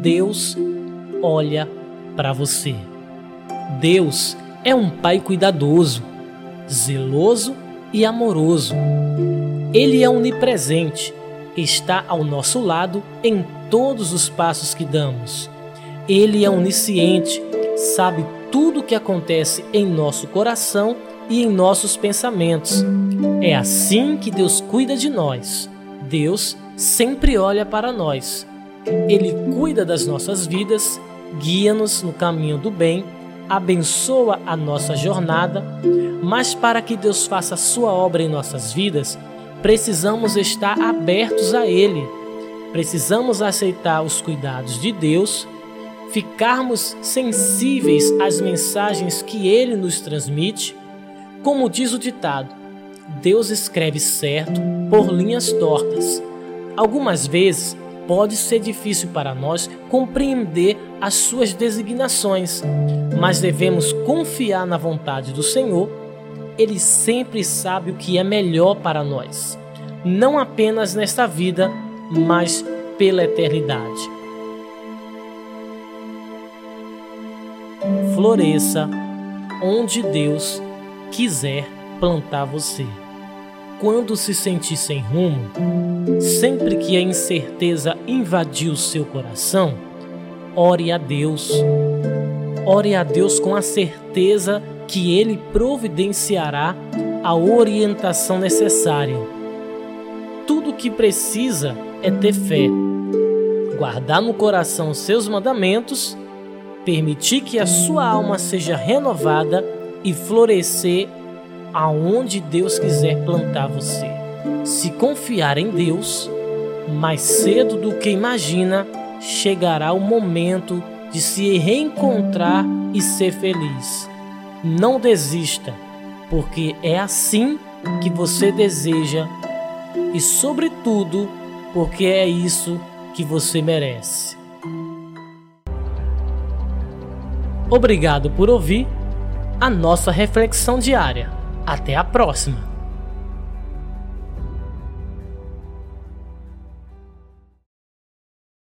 Deus olha para você. Deus é um pai cuidadoso, zeloso e amoroso. Ele é onipresente, está ao nosso lado em todos os passos que damos. Ele é onisciente, sabe tudo o que acontece em nosso coração e em nossos pensamentos. É assim que Deus cuida de nós. Deus sempre olha para nós. Ele cuida das nossas vidas, guia-nos no caminho do bem, abençoa a nossa jornada, mas para que Deus faça sua obra em nossas vidas, precisamos estar abertos a Ele. Precisamos aceitar os cuidados de Deus, ficarmos sensíveis às mensagens que Ele nos transmite. Como diz o ditado, Deus escreve certo por linhas tortas. Algumas vezes pode ser difícil para nós compreender as suas designações, mas devemos confiar na vontade do Senhor. Ele sempre sabe o que é melhor para nós, não apenas nesta vida, mas pela eternidade. Floresça onde Deus quiser plantar você quando se sentir sem rumo, sempre que a incerteza invadir o seu coração, ore a Deus. Ore a Deus com a certeza que Ele providenciará a orientação necessária. Tudo o que precisa é ter fé, guardar no coração seus mandamentos, permitir que a sua alma seja renovada e florescer aonde Deus quiser plantar você. Se confiar em Deus, mais cedo do que imagina, chegará o momento de se reencontrar e ser feliz. Não desista, porque é assim que você deseja e, sobretudo, porque é isso que você merece. Obrigado por ouvir a nossa reflexão diária. Até a próxima!